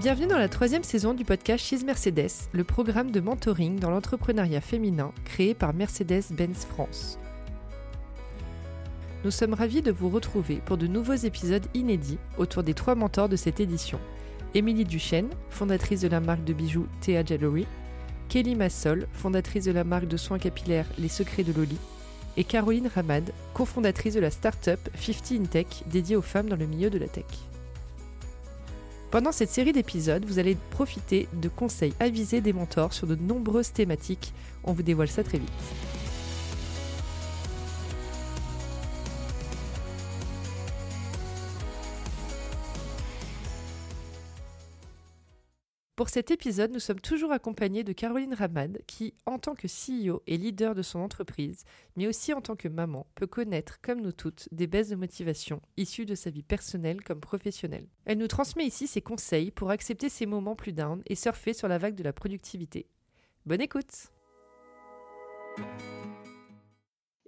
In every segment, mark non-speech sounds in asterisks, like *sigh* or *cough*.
Bienvenue dans la troisième saison du podcast She's Mercedes, le programme de mentoring dans l'entrepreneuriat féminin créé par Mercedes-Benz France. Nous sommes ravis de vous retrouver pour de nouveaux épisodes inédits autour des trois mentors de cette édition. Émilie Duchesne, fondatrice de la marque de bijoux Thea Jewelry, Kelly Massol, fondatrice de la marque de soins capillaires Les Secrets de Loli, et Caroline Ramad, cofondatrice de la start-up 50 in Tech dédiée aux femmes dans le milieu de la tech. Pendant cette série d'épisodes, vous allez profiter de conseils avisés des mentors sur de nombreuses thématiques. On vous dévoile ça très vite. Pour cet épisode, nous sommes toujours accompagnés de Caroline Ramad, qui, en tant que CEO et leader de son entreprise, mais aussi en tant que maman, peut connaître, comme nous toutes, des baisses de motivation issues de sa vie personnelle comme professionnelle. Elle nous transmet ici ses conseils pour accepter ces moments plus down et surfer sur la vague de la productivité. Bonne écoute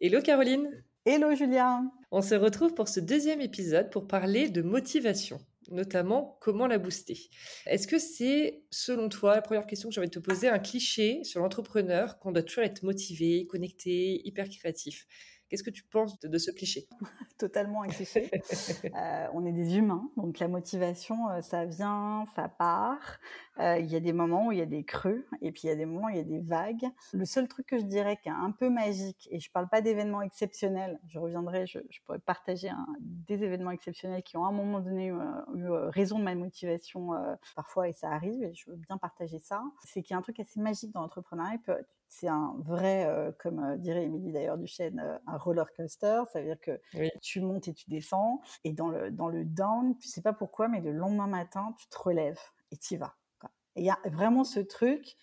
Hello Caroline Hello Julien On se retrouve pour ce deuxième épisode pour parler de motivation notamment comment la booster. Est-ce que c'est, selon toi, la première question que j'ai envie de te poser, un cliché sur l'entrepreneur qu'on doit toujours être motivé, connecté, hyper créatif? Qu'est-ce que tu penses de, ce cliché? *laughs* Totalement un cliché. *laughs* euh, on est des humains, donc la motivation, euh, ça vient, ça part. Euh, il y a des moments où il y a des creux, et puis il y a des moments où il y a des vagues. Le seul truc que je dirais qui est un peu magique, et je parle pas d'événements exceptionnels, je reviendrai, je, je pourrais partager un, des événements exceptionnels qui ont à un moment donné eu, euh, eu raison de ma motivation parfois, et ça arrive, et je veux bien partager ça. C'est qu'il y a un truc assez magique dans l'entrepreneuriat c'est un vrai, euh, comme euh, dirait Émilie d'ailleurs du chêne, euh, un roller coaster. Ça veut dire que tu montes et tu descends. Et dans le dans le down, tu sais pas pourquoi, mais le lendemain matin, tu te relèves et tu y vas. Et il y a vraiment ce truc.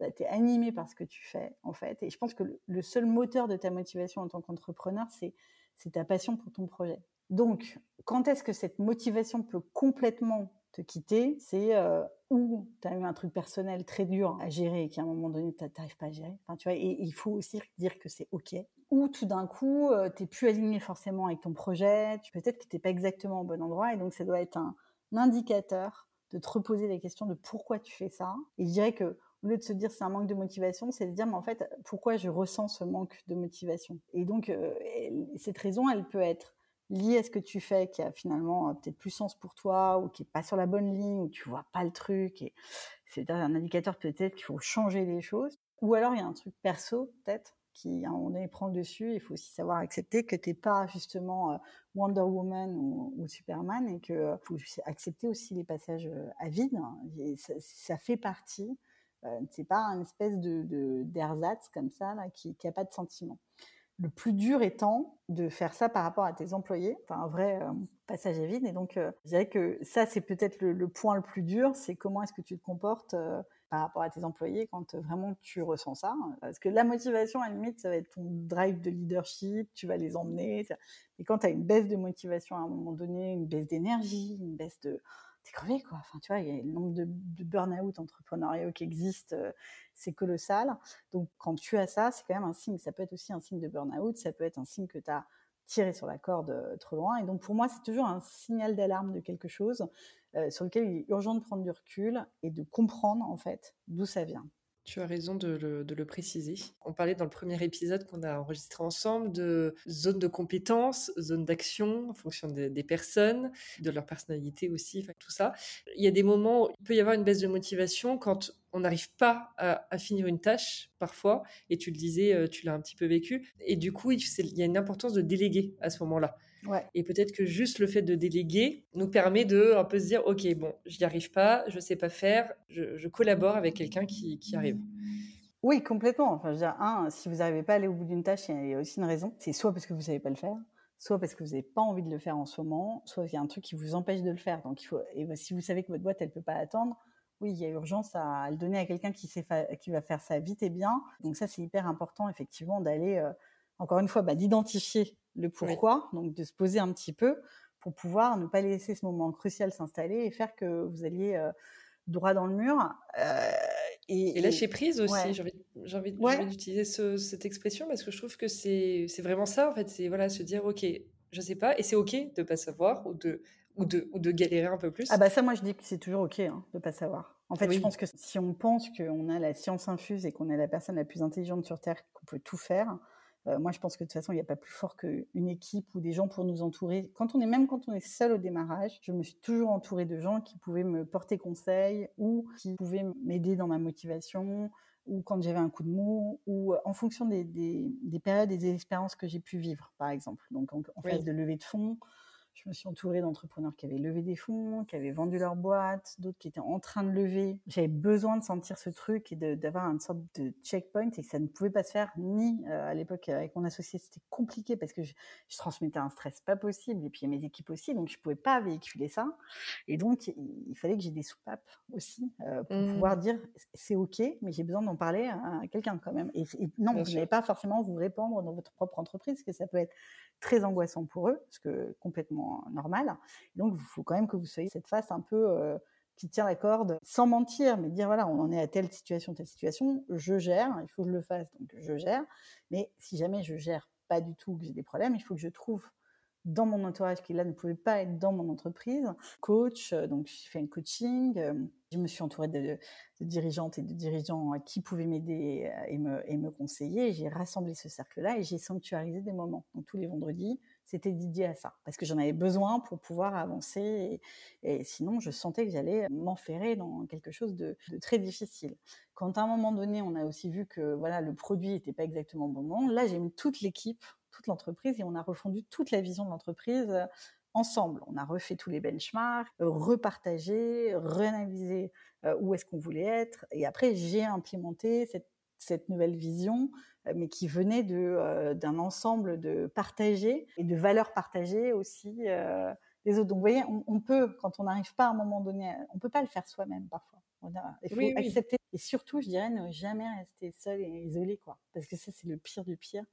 Bah, tu es animé par ce que tu fais en fait. Et je pense que le, le seul moteur de ta motivation en tant qu'entrepreneur, c'est c'est ta passion pour ton projet. Donc, quand est-ce que cette motivation peut complètement te quitter, c'est euh, où tu as eu un truc personnel très dur à gérer et qu'à un moment donné, tu n'arrives pas à gérer. Enfin, tu vois, et, il faut aussi dire que c'est OK. Ou tout d'un coup, euh, tu plus aligné forcément avec ton projet, peut-être que tu pas exactement au bon endroit, et donc ça doit être un, indicateur de te reposer la question de pourquoi tu fais ça. Et je dirais que au lieu de se dire c'est un manque de motivation, c'est de dire mais en fait pourquoi je ressens ce manque de motivation. Et donc euh, cette raison, elle peut être lié à ce que tu fais qui a finalement euh, peut-être plus sens pour toi ou qui est pas sur la bonne ligne ou tu vois pas le truc et c'est un indicateur peut-être qu'il faut changer les choses. Ou alors il y a un truc perso peut-être qui à un moment prend le dessus il faut aussi savoir accepter que t'es pas justement euh, Wonder Woman ou, Superman et que euh, faut accepter aussi les passages à vide ça, fait partie c'est pas un espèce de d'ersatz comme ça là qui, qui a pas de sentiment le plus dur étant de faire ça par rapport à tes employés, enfin un vrai euh, passage à vide. Et donc, euh, je dirais que ça, c'est peut-être le, point le plus dur, c'est comment est-ce que tu te comportes euh, par rapport à tes employés quand vraiment tu ressens ça. Parce que la motivation, à la limite, ça va être ton drive de leadership, tu vas les emmener. Mais quand tu as une baisse de motivation à un moment donné, une baisse d'énergie, une baisse de t'es crevé quoi. Enfin, tu vois, le nombre de, burn-out entrepreneuriaux qui existent, euh, c'est colossal. Donc, quand tu as ça, c'est quand même un signe. Ça peut être aussi un signe de burn-out, ça peut être un signe que tu as tiré sur la corde euh, trop loin. Et donc, pour moi, c'est toujours un signal d'alarme de quelque chose euh, sur lequel il est urgent de prendre du recul et de comprendre en fait d'où ça vient. Tu as raison de le, préciser. On parlait dans le premier épisode qu'on a enregistré ensemble de zone de compétence, zone d'action en fonction des personnes, de leur personnalité aussi, tout ça. Il y a des moments où il peut y avoir une baisse de motivation quand on n'arrive pas à, finir une tâche parfois, et tu le disais, euh, tu l'as un petit peu vécu, et du coup, il y a une importance de déléguer à ce moment-là. Ouais. Et peut-être que juste le fait de déléguer nous permet de un peu se dire, ok, bon, je n'y arrive pas, je sais pas faire, je, collabore avec quelqu'un qui, qui arrive. Oui, complètement. Enfin, je veux dire, un, si vous n'arrivez pas à aller au bout d'une tâche, il y a aussi une raison. C'est soit parce que vous savez pas le faire, soit parce que vous n'avez pas envie de le faire en ce moment, soit il y a un truc qui vous empêche de le faire. Donc il faut. Et ben, si vous savez que votre boîte elle peut pas attendre, oui, il y a urgence à, le donner à quelqu'un qui sait qui va faire ça vite et bien. Donc ça, c'est hyper important effectivement d'aller, euh, encore une fois, bah, d'identifier le pourquoi, donc de se poser un petit peu pour pouvoir ne pas laisser ce moment crucial s'installer et faire que vous alliez euh, droit dans le mur. Euh, et, lâcher prise aussi. J'ai envie, d'utiliser cette expression parce que je trouve que c'est vraiment ça, en fait. C'est voilà, se dire, OK, je sais pas, et c'est OK de pas savoir ou de, ou, de, ou de galérer un peu plus. Ah bah ça, moi, je dis que c'est toujours OK hein, de pas savoir. En fait, je pense que si on pense qu'on a la science infuse et qu'on est la personne la plus intelligente sur Terre, qu'on peut tout faire, euh, moi, je pense que de toute façon, il n'y a pas plus fort qu'une équipe ou des gens pour nous entourer. Quand on est même quand on est seul au démarrage, je me suis toujours entourée de gens qui pouvaient me porter conseil ou qui pouvaient m'aider dans ma motivation ou quand j'avais un coup de mou ou en fonction des, des, périodes et des expériences que j'ai pu vivre, par exemple. Donc, en, phase de levée de fonds, je me suis entourée d'entrepreneurs qui avaient levé des fonds, qui avaient vendu leur boîte, d'autres qui étaient en train de lever. J'avais besoin de sentir ce truc et d'avoir une sorte de checkpoint et ça ne pouvait pas se faire ni euh, à l'époque avec mon associé, c'était compliqué parce que je, transmettais un stress pas possible et puis mes équipes aussi, donc je pouvais pas véhiculer ça. Et donc il, fallait que j'ai des soupapes aussi euh, pour mmh. pouvoir dire c'est ok, mais j'ai besoin d'en parler à, quelqu'un quand même. Et, non, vous n'allez pas forcément vous répandre dans votre propre entreprise, parce que ça peut être très angoissant pour eux, parce que complètement normal. Donc, il faut quand même que vous soyez cette face un peu euh, qui tient la corde, sans mentir, mais dire voilà, on en est à telle situation, telle situation, je gère, il faut que je le fasse, donc je gère. Mais si jamais je gère pas du tout, que j'ai des problèmes, il faut que je trouve dans mon entourage qui là ne pouvait pas être dans mon entreprise, coach, euh, donc j'ai fait un coaching, euh, je me suis entourée de, dirigeantes et de dirigeants qui pouvaient m'aider euh, et me, conseiller. J'ai rassemblé ce cercle-là et j'ai sanctuarisé des moments. Donc tous les vendredis, c'était dédié à ça parce que j'en avais besoin pour pouvoir avancer et, sinon je sentais que j'allais m'enferrer dans quelque chose de, très difficile. Quand à un moment donné, on a aussi vu que voilà le produit n'était pas exactement bon moment, là j'ai mis toute l'équipe toute l'entreprise et on a refondu toute la vision de l'entreprise euh, ensemble. On a refait tous les benchmarks, euh, repartagé, réanalysé euh, où est-ce qu'on voulait être. Et après, j'ai implémenté cette, cette, nouvelle vision, mais qui venait de, d'un ensemble de partagés et de valeurs partagées aussi des autres. Donc, vous voyez, on, peut, quand on n'arrive pas à un moment donné, on peut pas le faire soi-même parfois. il faut accepter. Et surtout, je dirais, ne jamais rester seul et isolé, quoi. Parce que ça, c'est le pire du pire.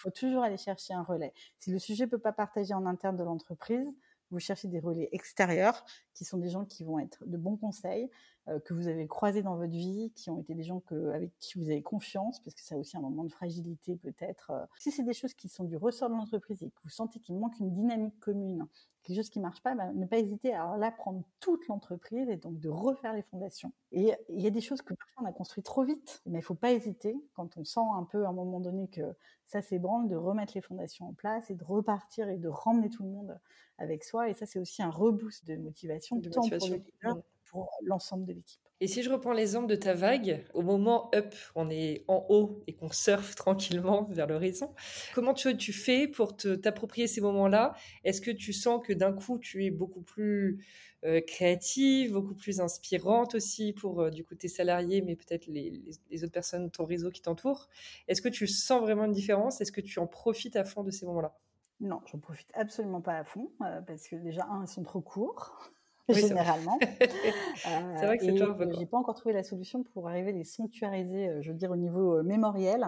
Faut toujours aller chercher un relais. Si le sujet ne peut pas partager en interne de l'entreprise, vous cherchez des relais extérieurs qui sont des gens qui vont être de bons conseils, euh, que vous avez croisés dans votre vie, qui ont été des gens avec qui vous avez confiance, parce que c'est aussi un moment de fragilité peut-être. Euh. Si c'est des choses qui sont du ressort de l'entreprise et que vous sentez qu'il manque une dynamique commune, quelque chose qui marche pas, bah, ne pas hésiter à là prendre toute l'entreprise et donc de refaire les fondations. Et il y a des choses que parfois on a construit trop vite, mais il faut pas hésiter quand on sent un peu à un moment donné que ça s'ébranle, de remettre les fondations en place et de repartir et de ramener tout le monde avec soi. Et ça, c'est aussi un reboost de motivation, de tant pour le pour l'ensemble de l'équipe. Et si je reprends l'exemple de ta vague, au moment up, on est en haut et qu'on surfe *laughs* tranquillement vers l'horizon, comment tu, tu fais pour t'approprier ces moments-là? Est-ce que tu sens que d'un coup, tu es beaucoup plus euh, créative, beaucoup plus inspirante aussi pour euh, du coup tes salariés, mais peut-être les, les, autres personnes, ton réseau qui t'entoure? Est-ce que tu sens vraiment une différence? Est-ce que tu en profites à fond de ces moments-là? Non, j'en profite absolument pas à fond, euh, parce que déjà, un, ils sont trop courts généralement. *laughs* c'est vrai que c'est euh, J'ai pas encore trouvé la solution pour arriver à les sanctuariser, euh, je veux dire au niveau euh, mémoriel,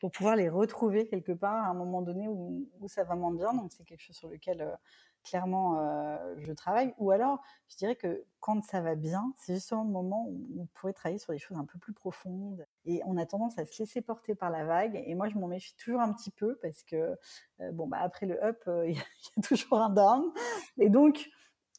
pour pouvoir les retrouver quelque part à un moment donné où, où ça va moins bien. Donc c'est quelque chose sur lequel clairement je travaille. Ou alors, je dirais que quand ça va bien, c'est justement le moment où on pourrait travailler sur des choses un peu plus profondes. Et on a tendance à se laisser porter par la vague. Et moi, je m'en méfie toujours un petit peu parce que bon, bah après le up, *laughs* il y, a toujours un down. Et donc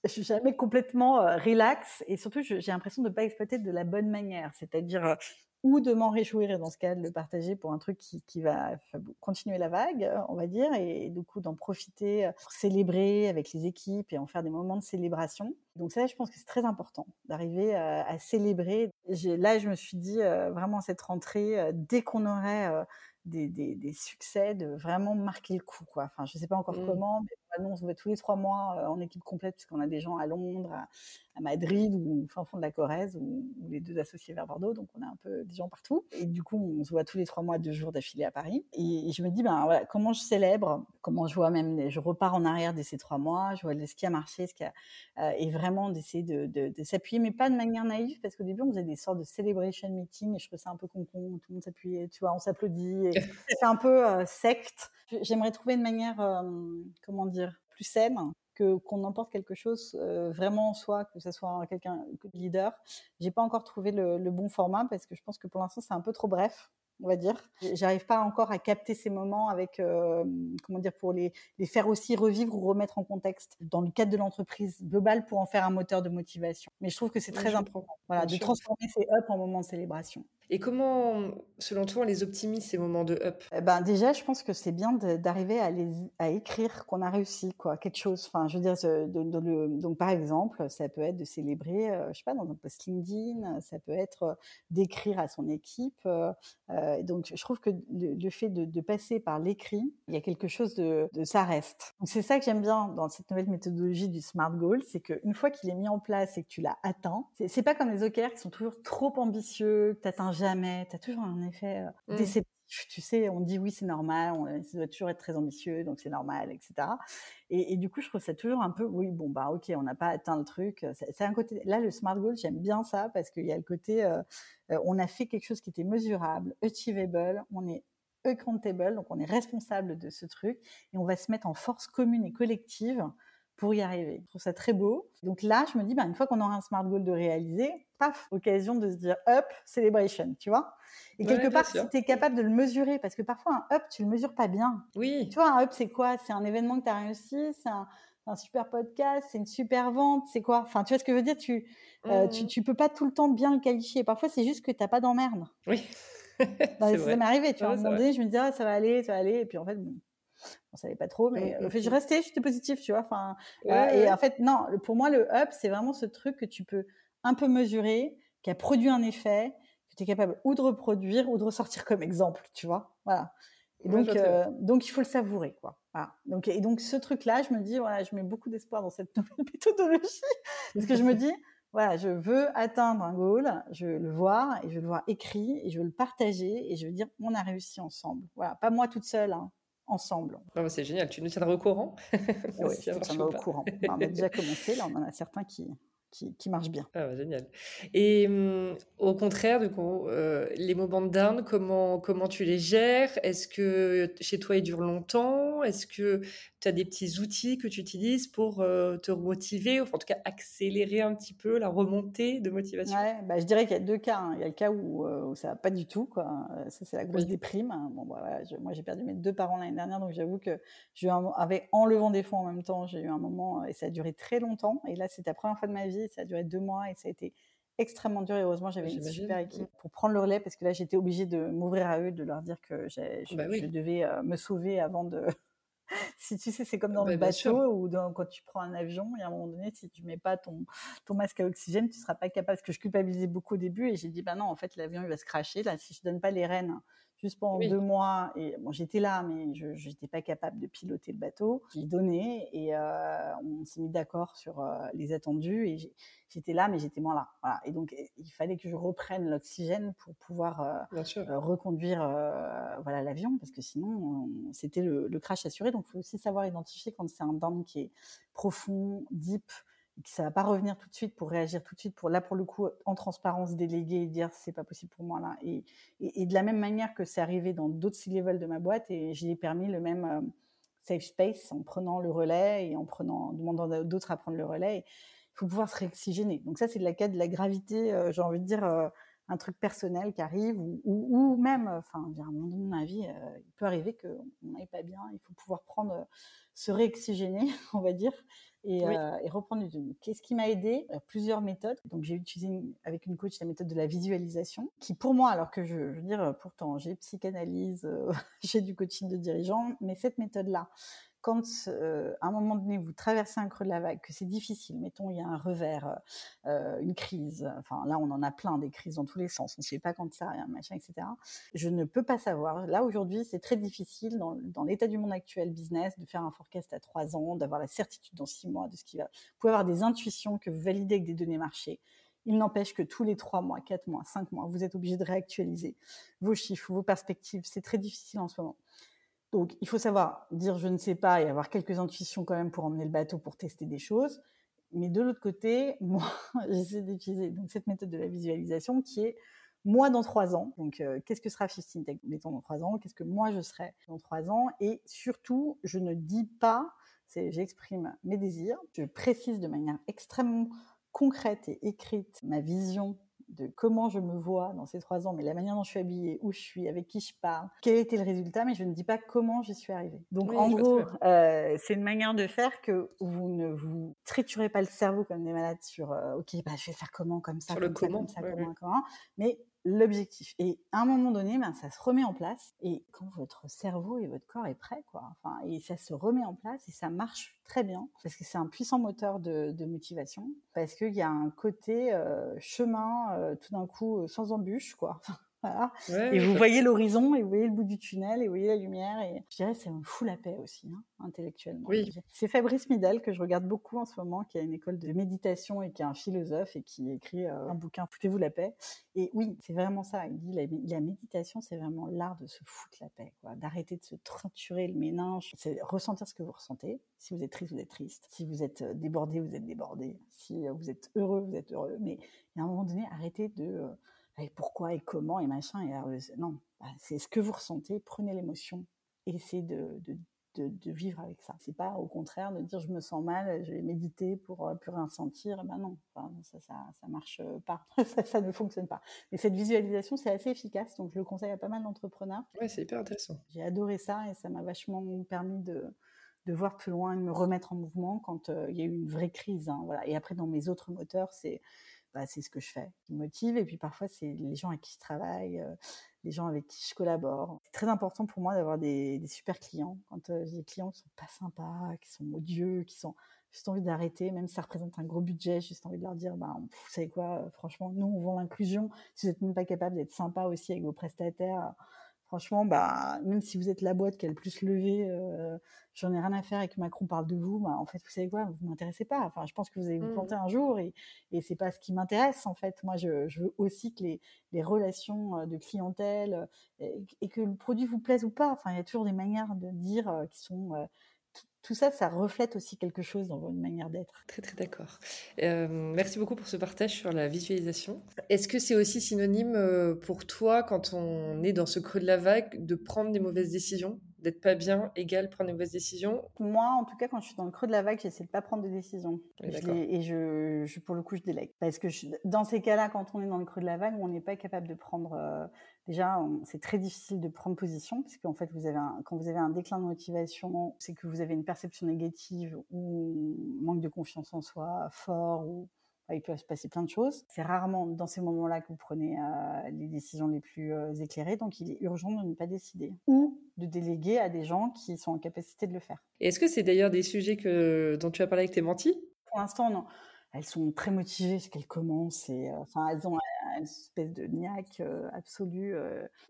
je suis jamais complètement relax et surtout j'ai l'impression de ne pas exploiter de la bonne manière, c'est-à-dire ou de m'en réjouir et dans ce cas de le partager pour un truc qui, qui va continuer la vague, on va dire, et, du coup d'en profiter pour célébrer avec les équipes et en faire des moments de célébration. Donc ça, je pense que c'est très important d'arriver à, célébrer. Là, je me suis dit vraiment cette rentrée, dès qu'on aurait des, des, des, succès, de vraiment marquer le coup, quoi. Enfin, je sais pas encore mmh. comment, mais on se voit tous les trois mois euh, en équipe complète, puisqu'on a des gens à Londres, à, Madrid ou au fond de la Corrèze, ou, les deux associés vers Bordeaux, donc on a un peu des gens partout. Et du coup, on se voit tous les trois mois, deux jours d'affilée à Paris. Et, je me dis, ben voilà, comment je célèbre, comment je vois même, je repars en arrière de ces trois mois, je vois ce qui a marché, ce qui a, euh, et vraiment d'essayer de, de, s'appuyer, mais pas de manière naïve, parce qu'au début, on faisait des sortes de celebration meeting, et je trouvais ça un peu con, con tout le monde s'appuyait, tu vois, on s'applaudit, c'est un peu euh, secte. J'aimerais trouver une manière, comment dire, plus saine que qu'on emporte quelque chose vraiment en soi, que ce soit quelqu'un leader. J'ai pas encore trouvé le, le bon format parce que je pense que pour l'instant c'est un peu trop bref on va dire. J'arrive pas encore à capter ces moments avec, euh, comment dire, pour les, les, faire aussi revivre ou remettre en contexte dans le cadre de l'entreprise globale pour en faire un moteur de motivation. Mais je trouve que c'est très important, voilà, de transformer ces ups en moments de célébration. Et comment, selon toi, on les optimise ces moments de up? Eh ben déjà, je pense que c'est bien d'arriver à, écrire qu'on a réussi quoi, quelque chose. Enfin, je veux dire, donc par exemple, ça peut être de célébrer, euh, je sais pas, dans un post LinkedIn, ça peut être euh, d'écrire à son équipe. Euh, donc, je trouve que le, fait de, passer par l'écrit, il y a quelque chose de, ça reste. C'est ça que j'aime bien dans cette nouvelle méthodologie du Smart Goal, c'est qu'une fois qu'il est mis en place et que tu l'as atteint, c'est pas comme les OKR qui sont toujours trop ambitieux, que tu atteins jamais, tu as toujours un effet euh, mmh. déceptif. Tu sais, on dit oui, c'est normal, on, ça doit toujours être très ambitieux, donc c'est normal, etc. Et, du coup, je trouve ça toujours un peu, oui, bon, bah, ok, on n'a pas atteint le truc. C'est un côté, là, le smart goal, j'aime bien ça parce qu'il y a le côté, euh, euh, on a fait quelque chose qui était mesurable, achievable, on est accountable, donc on est responsable de ce truc et on va se mettre en force commune et collective pour y arriver. Je trouve ça très beau. Donc là, je me dis, bah, une fois qu'on aura un smart goal de réaliser, paf, occasion de se dire up, celebration, tu vois. Et quelque part, si tu es capable de le mesurer, parce que parfois un up, tu le mesures pas bien. Oui. Tu vois, un up, c'est quoi? C'est un événement que tu as réussi, c'est un, super podcast, c'est une super vente, c'est quoi? Enfin, tu vois ce que je veux dire? Tu, euh, tu, mmh. tu, peux pas tout le temps bien le qualifier. Parfois, c'est juste que tu n'as pas d'emmerde. Oui. *laughs* ça m'est arrivé, tu vois. À un moment donné, je me disais, ah, ça va aller, ça va aller. Et puis en fait, bon, on savait pas trop, mais mmh, mmh, fait, je mmh. restais, j'étais positif, tu vois. Enfin, euh, et en fait, non, pour moi, le up, c'est vraiment ce truc que tu peux un peu mesurer, qui a produit un effet, que tu es capable ou de reproduire ou de ressortir comme exemple, tu vois. Voilà. Et donc, euh, donc il faut le savourer, quoi. Voilà. Donc, et donc ce truc-là, je me dis, voilà, je mets beaucoup d'espoir dans cette *laughs* nouvelle méthodologie, parce que je me dis, voilà, je veux atteindre un goal, je veux le voir et je veux le voir écrit et je veux le partager et je veux dire, on a réussi ensemble. Voilà, pas moi toute seule, hein, ensemble. Ah, c'est génial, tu nous tiendras au courant *laughs* Oui, je te tiendrai au courant. on a déjà *laughs* commencé, là on en a certains qui, qui, qui marchent bien. Ah, génial. Et hum, au contraire, du coup, euh, les moments de down, comment, comment tu les gères? Est-ce que chez toi ils durent longtemps? Est-ce que tu as des petits outils que tu utilises pour euh, te remotiver, ou en tout cas accélérer un petit peu la remontée de motivation? Ouais, bah, Je dirais qu'il y a deux cas. Hein. Il y a le cas où, euh, où ça va pas du tout. Quoi. Ça, c'est la grosse déprime. Bon, bah, voilà, moi, j'ai perdu mes deux parents l'année dernière, donc j'avoue que j'ai eu un, avec, en levant des fonds en même temps, j'ai eu un moment, et ça a duré très longtemps. Et là, c'était la première fois de ma vie, ça a duré deux mois, et ça a été extrêmement dur et heureusement j'avais une super équipe mmh. pour prendre le relais parce que là j'étais obligée de m'ouvrir à eux, de leur dire que je, bah devais euh, me sauver avant de, si tu sais, c'est comme dans le bateau ou quand tu prends un avion, et à un moment donné, si tu mets pas ton, ton masque à oxygène, tu seras pas capable. Parce que je culpabilisais beaucoup au début et j'ai dit, bah non, en fait, l'avion, il va se cracher. Là, si je donne pas les rênes juste pendant deux mois, et bon, j'étais là, mais je n'étais pas capable de piloter le bateau. J'ai donné et euh, on s'est mis d'accord sur euh, les attendus et j'étais là, mais j'étais moins là. Voilà. Et donc, il fallait que je reprenne l'oxygène pour pouvoir euh, reconduire voilà l'avion, parce que sinon, c'était le, le, crash assuré. Donc, il faut aussi savoir identifier quand c'est un down qui est profond, deep, ça va pas revenir tout de suite pour réagir tout de suite pour là pour le coup en transparence déléguer et dire c'est pas possible pour moi là et, et, de la même manière que c'est arrivé dans d'autres C-level de ma boîte et j'ai permis le même safe space en prenant le relais et en prenant en demandant d'autres à prendre le relais faut pouvoir se réoxygéner. Donc ça, c'est de la cas de la gravité, euh, j'ai envie de dire, euh, un truc personnel qui arrive, ou, ou, même, enfin, à un moment donné de ma vie, euh, il peut arriver qu'on n'aille pas bien, il faut pouvoir prendre, se réoxygéner, *laughs* on va dire, et, et reprendre du Qu'est-ce qui m'a aidé? Plusieurs méthodes. Donc j'ai utilisé avec une coach la méthode de la visualisation, qui pour moi, alors que je, je veux dire, pourtant j'ai psychanalyse, *laughs* j'ai du coaching de dirigeants, mais cette méthode-là, quand euh, à un moment donné vous traversez un creux de la vague, que c'est difficile, mettons il y a un revers, euh, une crise, enfin là on en a plein des crises dans tous les sens, on ne sait pas quand ça, un machin, etc. Je ne peux pas savoir. Là aujourd'hui c'est très difficile dans, dans l'état du monde actuel business de faire un forecast à trois ans, d'avoir la certitude dans six mois de ce qui va. Vous pouvez avoir des intuitions que vous validez avec des données marché. Il n'empêche que tous les trois mois, quatre mois, cinq mois, vous êtes obligé de réactualiser vos chiffres, vos perspectives. C'est très difficile en ce moment. Donc, il faut savoir dire je ne sais pas et avoir quelques intuitions quand même pour emmener le bateau pour tester des choses. Mais de l'autre côté, *laughs* moi, j'essaie d'utiliser cette méthode de la visualisation qui est moi dans trois ans. Donc, euh, qu'est-ce que sera 15 Tech mettons dans trois ans? Qu'est-ce que moi je serai dans trois ans? Et surtout, je ne dis pas j'exprime mes désirs, je précise de manière extrêmement concrète et écrite ma vision de comment je me vois dans ces trois ans, mais la manière dont je suis habillée, où je suis, avec qui je parle, quel était le résultat, mais je ne dis pas comment j'y suis arrivée. Donc en gros, euh, c'est une manière de faire que vous ne vous triturez pas le cerveau comme des malades sur euh, ok, bah, je vais faire comment, comme ça, sur comme le ça, comment, comme ça, comment, comment, mais l'objectif. Et à un moment donné, ben, ça se remet en place. Et quand votre cerveau et votre corps est prêt, quoi, enfin, et ça se remet en place et ça marche très bien parce que c'est un puissant moteur de, motivation. Parce qu'il y a un côté euh, chemin, euh, tout d'un coup, euh, sans embûche, quoi. *laughs* Voilà. Ouais, et vous voyez l'horizon, et vous voyez le bout du tunnel, et vous voyez la lumière. Et je dirais ça me fout la paix aussi, hein, intellectuellement. Oui. C'est Fabrice Midal que je regarde beaucoup en ce moment, qui a une école de méditation et qui est un philosophe et qui écrit euh, un bouquin Foutez-vous la paix. Et oui, c'est vraiment ça. Il dit la, la méditation, c'est vraiment l'art de se foutre la paix, d'arrêter de se triturer le méninge. C'est ressentir ce que vous ressentez. Si vous êtes triste, vous êtes triste. Si vous êtes euh, débordé, vous êtes débordé. Si euh, vous êtes heureux, vous êtes heureux. Mais à un moment donné, arrêtez de et pourquoi et comment et machin. Et alors, non, bah, c'est ce que vous ressentez, prenez l'émotion et essayez de, de, de, de, vivre avec ça. C'est pas au contraire de dire je me sens mal, je vais méditer pour euh, plus rien sentir. Ben non, enfin, ça, ça, ça marche pas, *laughs* ça, ça, ne fonctionne pas. Mais cette visualisation, c'est assez efficace, donc je le conseille à pas mal d'entrepreneurs. Ouais, c'est hyper intéressant. J'ai adoré ça et ça m'a vachement permis de de voir plus loin, de me remettre en mouvement quand euh, il y a eu une vraie crise. Hein, voilà. Et après, dans mes autres moteurs, c'est bah, c'est ce que je fais qui me motive. Et puis parfois, c'est les gens avec qui je travaille, euh, les gens avec qui je collabore. C'est très important pour moi d'avoir des, super clients. Quand euh, j'ai des clients qui sont pas sympas, qui sont odieux, qui sont juste envie d'arrêter, même si ça représente un gros budget, juste envie de leur dire, bah, vous savez quoi, euh, franchement, nous, on vend l'inclusion. Si vous n'êtes même pas capable d'être sympa aussi avec vos prestataires, franchement, bah, même si vous êtes la boîte qui a le plus levé, euh, j'en ai rien à faire et que Macron parle de vous, bah, en fait, vous savez quoi, vous m'intéressez pas. Enfin, je pense que vous allez vous planter mmh. un jour et, et c'est pas ce qui m'intéresse, en fait. Moi, je, je, veux aussi que les, les relations de clientèle et, et, que le produit vous plaise ou pas. Enfin, il y a toujours des manières de dire qui sont tout ça, ça reflète aussi quelque chose dans votre manière d'être. Très très d'accord. Euh, merci beaucoup pour ce partage sur la visualisation. Est-ce que c'est aussi synonyme euh, pour toi, quand on est dans ce creux de la vague, de prendre des mauvaises décisions? D'être pas bien égale prendre des mauvaises décisions Moi, en tout cas, quand je suis dans le creux de la vague, j'essaie de pas prendre de décisions. et je, je, pour le coup, je délègue. Parce que je, dans ces cas-là, quand on est dans le creux de la vague, on n'est pas capable de prendre euh, déjà, c'est très difficile de prendre position, parce qu'en fait, vous avez un, quand vous avez un déclin de motivation, c'est que vous avez une perception négative ou manque de confiance en soi fort, ou il peut se passer plein de choses. C'est rarement dans ces moments-là que vous prenez euh, les décisions les plus euh, éclairées, donc il est urgent de ne pas décider ou de déléguer à des gens qui sont en capacité de le faire. Est-ce que c'est d'ailleurs des sujets que, dont tu as parlé avec tes mentis? Pour l'instant, non elles sont très motivées parce qu'elles commencent et euh, enfin elles ont une espèce de niaque absolue.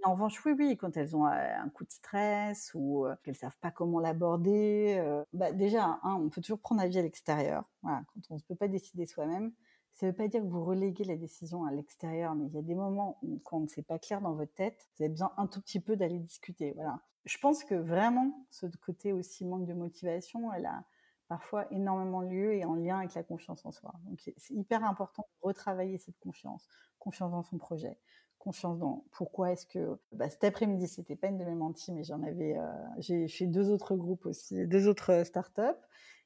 En revanche, oui, oui, quand elles ont un coup de stress ou qu'elles savent pas comment l'aborder, bah déjà, hein, on peut toujours prendre avis à l'extérieur. Voilà, quand on ne peut pas décider soi-même, ça ne veut pas dire que vous reléguez la décision à l'extérieur, mais il y a des moments où, quand c'est pas clair dans votre tête, vous avez besoin un tout petit peu d'aller discuter. Voilà. Je pense que vraiment, ce côté aussi manque de motivation, elle a parfois énormément lieu et en lien avec la confiance en soi. Donc c'est hyper important de retravailler cette confiance, confiance dans son projet, confiance dans pourquoi est-ce que bah, cet après-midi c'était pas une de mes menties, mais j'en avais, euh, j'ai fait deux autres groupes aussi, deux autres startups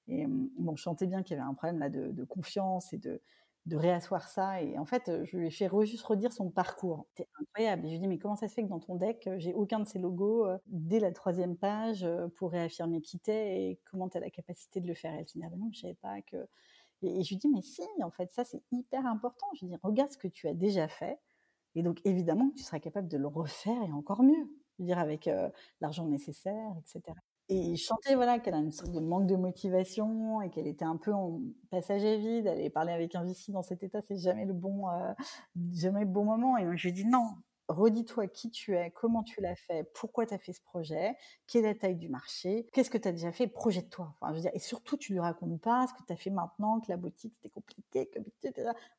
et bon, je sentais bien qu'il y avait un problème là de confiance et de de réasseoir ça. Et en fait, je lui ai fait juste redire son parcours. C'était incroyable. Et je lui ai dit, mais comment ça se fait que dans ton deck, j'ai aucun de ces logos dès la troisième page pour réaffirmer qui t'es et comment tu as la capacité de le faire? elle s'est dit, ah ben non, je savais pas que... Et, je lui dis, mais si, en fait, ça, c'est hyper important. Je lui dis, regarde ce que tu as déjà fait. Et donc, évidemment, tu seras capable de le refaire et encore mieux. Je veux dire, avec l'argent nécessaire, etc. Et je sentais voilà, qu'elle a une sorte de manque de motivation et qu'elle était un peu en passage à vide. Aller parler avec un VC dans cet état, c'est jamais le bon, euh, jamais le bon moment. Et donc, je lui dit non, redis-toi qui tu es, comment tu l'as fait, pourquoi tu as fait ce projet, quelle est la taille du marché, qu'est-ce que tu as déjà fait, projette-toi. Enfin, je veux dire, et surtout, tu lui racontes pas ce que tu as fait maintenant, que la boutique c'était compliqué, que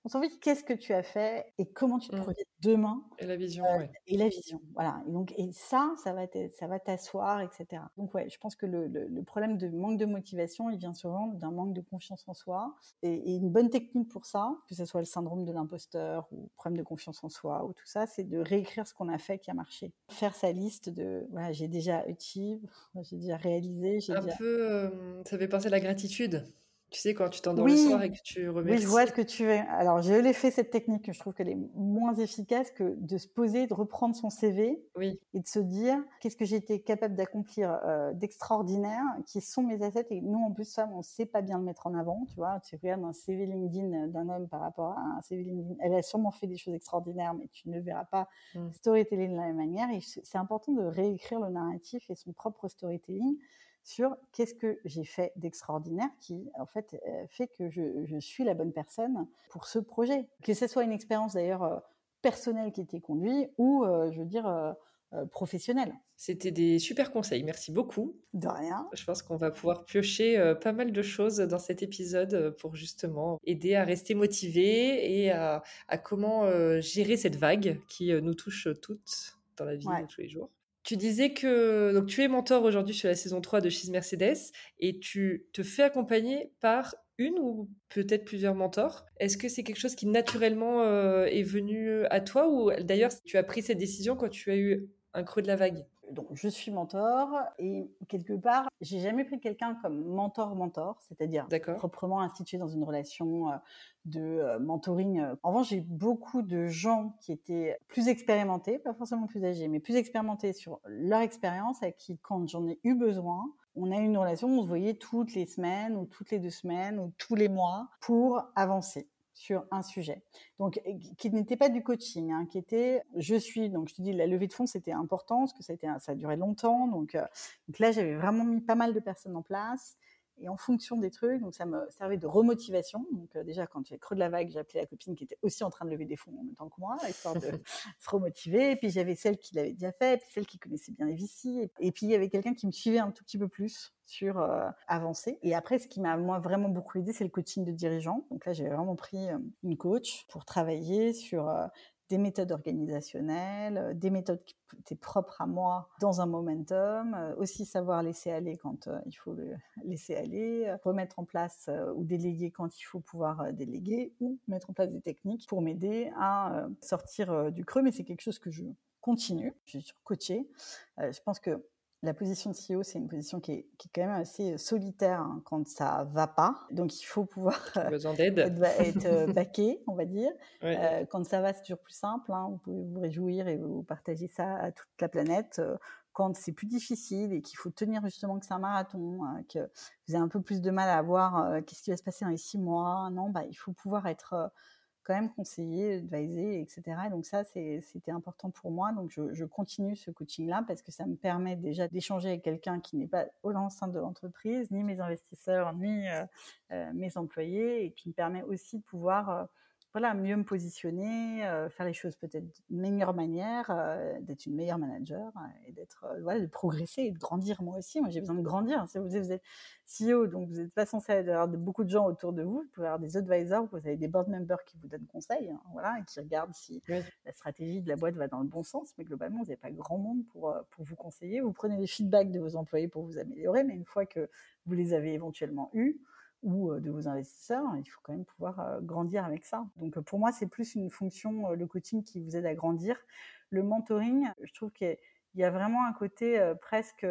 on s'en fout, qu'est-ce que tu as fait et comment tu te mmh. projettes demain. Et la vision, euh, Et la vision, voilà. Et donc, et ça, ça va ça va t'asseoir, etc. Donc, ouais, je pense que le, le, problème de manque de motivation, il vient souvent d'un manque de confiance en soi. Et, et, une bonne technique pour ça, que ce soit le syndrome de l'imposteur ou problème de confiance en soi ou tout ça, c'est de réécrire ce qu'on a fait qui a marché. Faire sa liste de, voilà, j'ai déjà achieve, j'ai déjà réalisé. Un déjà... peu, ça fait penser à la gratitude. Tu sais, quand tu t'endors le soir et que tu remercies. Oui, je vois ce que tu veux. Alors, j'ai l'ai fait cette technique, je trouve qu'elle est moins efficace que de se poser, de reprendre son CV oui. et de se dire qu'est-ce que j'ai été capable d'accomplir euh, d'extraordinaire, qui sont mes assets. Et nous, en plus, ça, on ne sait pas bien le mettre en avant. Tu vois, tu regardes un CV LinkedIn d'un homme par rapport à un CV LinkedIn. Elle a sûrement fait des choses extraordinaires, mais tu ne verras pas mm. storytelling de la même manière. Et c'est important de réécrire le narratif et son propre storytelling sur qu'est-ce que j'ai fait d'extraordinaire qui, en fait, euh, fait que je, suis la bonne personne pour ce projet. Que ce soit une expérience d'ailleurs euh, personnelle qui était conduite ou, euh, je veux dire, professionnelle. C'était des super conseils, merci beaucoup. De rien. Je pense qu'on va pouvoir piocher pas mal de choses dans cet épisode pour justement aider à rester motivé et à, comment gérer cette vague qui nous touche toutes dans la vie de tous les jours. Tu disais que donc tu es mentor aujourd'hui sur la saison 3 de She's Mercedes et tu te fais accompagner par une ou peut-être plusieurs mentors. Est-ce que c'est quelque chose qui naturellement euh, est venu à toi ou d'ailleurs tu as pris cette décision quand tu as eu un creux de la vague? Donc, je suis mentor et quelque part, j'ai jamais pris quelqu'un comme mentor-mentor, c'est-à-dire proprement institué dans une relation euh, de euh, mentoring. En revanche, j'ai beaucoup de gens qui étaient plus expérimentés, pas forcément plus âgés, mais plus expérimentés sur leur expérience, avec qui, quand j'en ai eu besoin, on a eu une relation, on se voyait toutes les semaines ou toutes les deux semaines ou tous les mois pour avancer sur un sujet. Donc, qui n'était pas du coaching, hein, qui était, je suis, donc je te dis, la levée de fonds, c'était important, parce que ça a, été, ça a duré longtemps. Donc, euh, donc là, j'avais vraiment mis pas mal de personnes en place et en fonction des trucs, donc ça me servait de remotivation. Donc euh, déjà, quand j'ai creux de la vague, j'ai appelé la copine qui était aussi en train de lever des fonds en même temps que moi, histoire de *laughs* se remotiver. Et puis j'avais celle qui l'avait déjà fait, et puis celle qui connaissait bien les VC. Et, puis il y avait quelqu'un qui me suivait un tout petit peu plus sur euh, avancer. Et après, ce qui m'a moi vraiment beaucoup aidé, c'est le coaching de dirigeants. Donc là, j'ai vraiment pris euh, une coach pour travailler sur des méthodes organisationnelles, euh, des méthodes qui étaient propres à moi dans un momentum, euh, aussi savoir laisser aller quand euh, il faut le *laughs* laisser aller, remettre en place ou déléguer quand il faut pouvoir déléguer, ou mettre en place des techniques pour m'aider à sortir du creux. Mais c'est quelque chose que je continue. Je suis coachée. je pense que la position de CEO, c'est une position qui est, qui est, quand même assez solitaire hein, quand ça va pas. Donc, il faut pouvoir besoin d'aide. être, euh, *laughs* baqué, on va dire. Euh, quand ça va, c'est toujours plus simple. Hein. Vous pouvez vous réjouir et vous partager ça à toute la planète. Euh, quand c'est plus difficile et qu'il faut tenir justement que c'est un marathon, que vous avez un peu plus de mal à voir qu'est-ce qui va se passer dans les six mois, non, bah, il faut pouvoir être quand même conseiller, adviser, etc. donc ça, c'était important pour moi. Donc je, continue ce coaching-là parce que ça me permet déjà d'échanger avec quelqu'un qui n'est pas au sein de l'entreprise, ni mes investisseurs, ni euh, euh, mes employés, et qui me permet aussi de pouvoir euh, voilà, mieux me positionner, euh, faire les choses peut-être d'une meilleure manière, euh, d'être une meilleure manager euh, et d'être, voilà, de progresser et de grandir moi aussi. Moi, j'ai besoin de grandir. Si vous, êtes CEO, donc vous n'êtes pas censé avoir beaucoup de gens autour de vous. Vous pouvez avoir des advisors, vous avez des board members qui vous donnent conseil, hein, voilà, et qui regardent si la stratégie de la boîte va dans le bon sens. Mais globalement, vous n'avez pas grand monde pour, pour vous conseiller. Vous prenez les feedbacks de vos employés pour vous améliorer, mais une fois que vous les avez éventuellement eus, ou de vos investisseurs, il faut quand même pouvoir grandir avec ça. Donc pour moi, c'est plus une fonction, le coaching qui vous aide à grandir. Le mentoring, je trouve qu'il y a vraiment un côté presque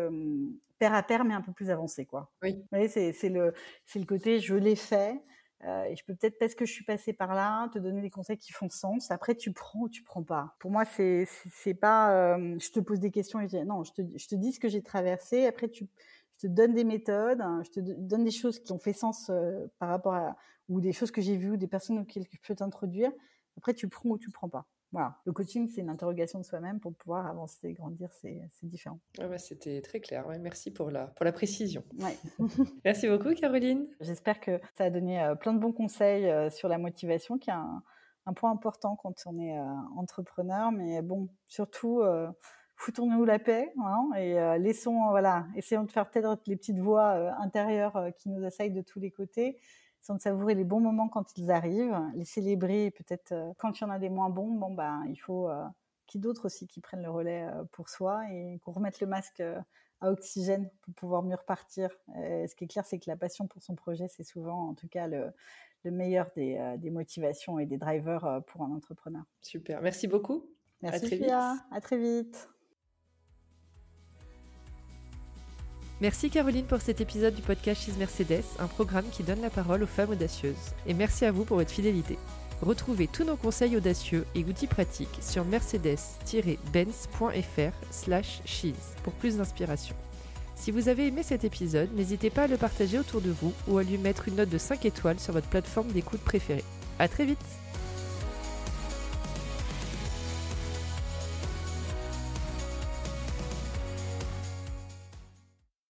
pair à pair, mais un peu plus avancé. Quoi. Oui. c'est le, le côté je l'ai fait. et je peux peut-être, parce que je suis passée par là, te donner des conseils qui font sens. Après, tu prends ou tu prends pas. Pour moi, c'est c'est pas, je te pose des questions et je dis, non, je te, je te dis ce que j'ai traversé. Après, tu, je te donne des méthodes, hein, je te donne des choses qui ont fait sens euh, par rapport à ou des choses que j'ai vues, ou des personnes auxquelles je peux t'introduire. Après, tu prends ou tu prends pas. Voilà. Le coaching, c'est une interrogation de soi-même pour pouvoir avancer et grandir, c'est différent. bah, C'était très clair. merci pour la, pour la précision. Ouais. *laughs* merci beaucoup, Caroline. J'espère que ça a donné euh, plein de bons conseils euh, sur la motivation, qui est un, un, point important quand on est entrepreneur. Mais bon, surtout foutons-nous la paix hein, et euh, laissons, voilà, essayons de faire peut-être les petites voix euh, intérieures euh, qui nous assaillent de tous les côtés, sans de savourer les bons moments quand ils arrivent, les célébrer peut-être quand il y en a des moins bons, bon bah il faut qu'il y ait d'autres aussi qui prennent le relais pour soi et qu'on remette le masque à oxygène pour pouvoir mieux repartir. ce qui est clair, c'est que la passion pour son projet, c'est souvent en tout cas le, le meilleur des, des, motivations et des drivers pour un entrepreneur. Super, merci beaucoup. Merci, Fia. À très vite. Merci Caroline pour cet épisode du podcast She's Mercedes, un programme qui donne la parole aux femmes audacieuses. Et merci à vous pour votre fidélité. Retrouvez tous nos conseils audacieux et outils pratiques sur mercedes-benz.fr slash cheese pour plus d'inspiration. Si vous avez aimé cet épisode, n'hésitez pas à le partager autour de vous ou à lui mettre une note de 5 étoiles sur votre plateforme d'écoute préférée. A très vite